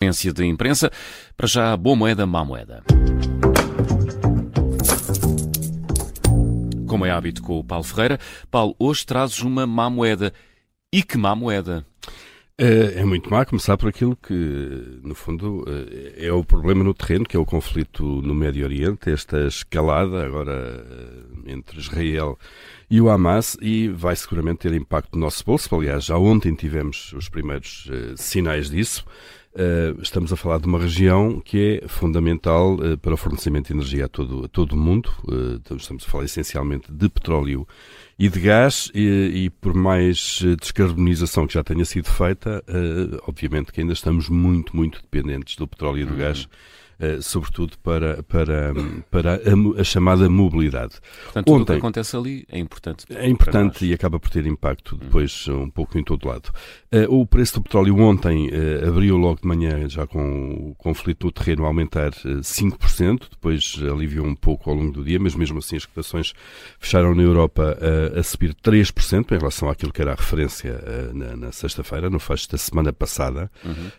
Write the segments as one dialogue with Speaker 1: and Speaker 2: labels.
Speaker 1: Agência de imprensa. Para já, boa moeda, má moeda. Como é hábito com o Paulo Ferreira, Paulo, hoje trazes uma má moeda. E que má moeda?
Speaker 2: É, é muito má começar por aquilo que, no fundo, é, é o problema no terreno, que é o conflito no Médio Oriente, esta escalada agora eh, entre Israel e o Hamas, e vai seguramente ter impacto no nosso bolso. Aliás, já ontem tivemos os primeiros sinais disso. Uh, estamos a falar de uma região que é fundamental uh, para o fornecimento de energia a todo, a todo o mundo. Uh, estamos a falar essencialmente de petróleo e de gás, e, e por mais descarbonização que já tenha sido feita, obviamente que ainda estamos muito, muito dependentes do petróleo e do uhum. gás sobretudo para, para, para a, a, chamada mobilidade.
Speaker 1: Portanto, tudo o que acontece ali é importante.
Speaker 2: É importante e acaba por ter impacto hum. depois hum. um pouco em todo lado. Uh, o preço do petróleo ontem uh, abriu logo de manhã, já com o conflito no terreno a aumentar 5%, depois aliviou um pouco ao longo do dia, mas mesmo assim as cotações fecharam na Europa a subir 3% em relação àquilo que era a referência na, na sexta-feira, no fecho da semana passada. Uhum.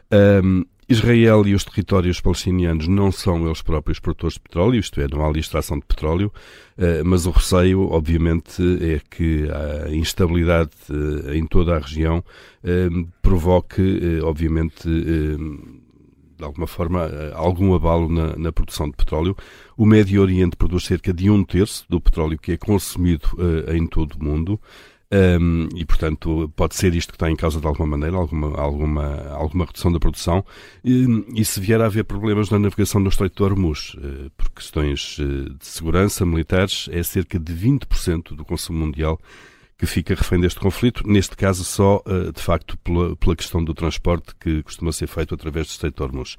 Speaker 2: Um, Israel e os territórios palestinianos não são eles próprios produtores de petróleo, isto é, não há ali extração de petróleo, eh, mas o receio, obviamente, é que a instabilidade eh, em toda a região eh, provoque, obviamente, de alguma forma, algum abalo na, na, produção de petróleo. O Médio Oriente produz cerca de um terço do petróleo que é consumido em todo o mundo. Um, e, portanto, pode ser isto que está em causa de alguma maneira, alguma, alguma, alguma redução da produção. E, e se vier a haver problemas na navegação no Estreito de Hormuz, uh, por questões uh, de segurança militares, é cerca de 20% do consumo mundial que fica refém deste conflito, neste caso só, uh, de facto, pela, pela questão do transporte que costuma ser feito através do Estreito de Hormuz.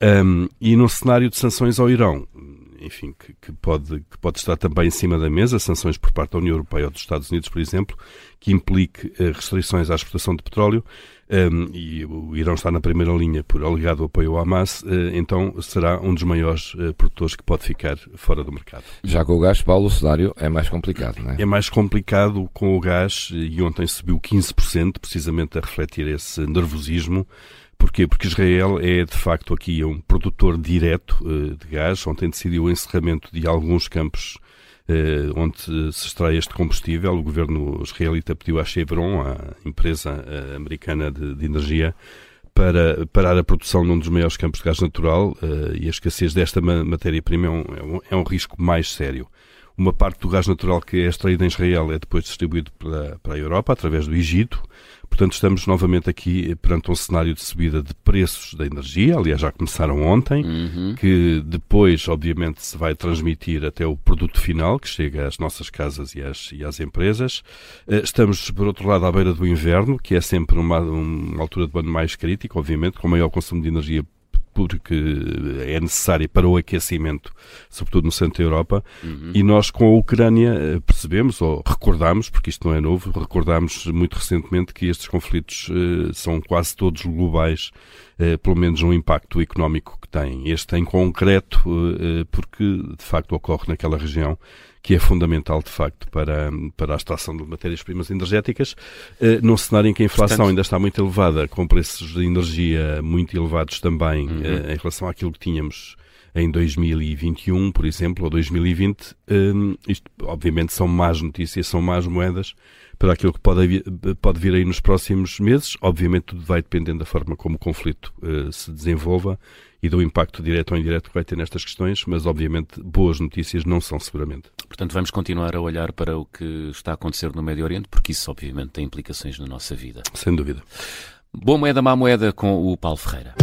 Speaker 2: Um, e no cenário de sanções ao Irão, enfim, que, que, pode, que pode estar também em cima da mesa, sanções por parte da União Europeia ou dos Estados Unidos, por exemplo, que implique uh, restrições à exportação de petróleo, um, e o Irão está na primeira linha por alegado apoio ao Hamas, uh, então será um dos maiores uh, produtores que pode ficar fora do mercado.
Speaker 3: Já com o gás, Paulo, o cenário é mais complicado, não é?
Speaker 2: É mais complicado com o gás, e ontem subiu 15%, precisamente a refletir esse nervosismo Porquê? Porque Israel é, de facto, aqui um produtor direto uh, de gás. Ontem decidiu o encerramento de alguns campos uh, onde se extrai este combustível. O governo israelita pediu à Chevron, a empresa uh, americana de, de, energia, para parar a produção num dos maiores campos de gás natural e a escassez desta matéria-prima é, um, é, um, é um risco mais sério. Uma parte do gás natural que é extraído em Israel é depois distribuído para, para a Europa, através do Egito. Portanto, estamos novamente aqui perante um cenário de subida de preços da energia, aliás, já começaram ontem, uhum. que depois, obviamente, se vai transmitir até o produto final, que chega às nossas casas e às, e às empresas. Eh, estamos, por outro lado, à beira do inverno, que é sempre uma, uma altura de ano mais crítica, obviamente, com maior consumo de energia porque é necessária para o aquecimento, sobretudo no centro da Europa, uhum. e nós com a Ucrânia eh, percebemos, ou recordamos, porque isto não é novo, recordamos muito recentemente que estes conflitos uh, são quase todos globais, uh, pelo menos no impacto económico que têm. Este em concreto, porque de facto ocorre naquela região que é fundamental, de facto, para, para a extração de matérias-primas energéticas, eh, num cenário em que a inflação Portanto, ainda está muito elevada, com preços de energia muito elevados também uhum. eh, em relação àquilo que tínhamos em 2021, por exemplo, ou 2020, eh, isto obviamente são más notícias, são más moedas para aquilo que pode, pode vir aí nos próximos meses. Obviamente tudo vai dependendo da forma como o conflito uh, se desenvolva e do impacto direto ou indireto que vai ter nestas questões, mas obviamente boas notícias não são seguramente.
Speaker 1: Portanto, vamos continuar a olhar para o que está a acontecer no Médio Oriente, porque isso obviamente tem implicações na nossa vida.
Speaker 2: Sem dúvida.
Speaker 1: Boa moeda, má moeda com o Paulo Ferreira.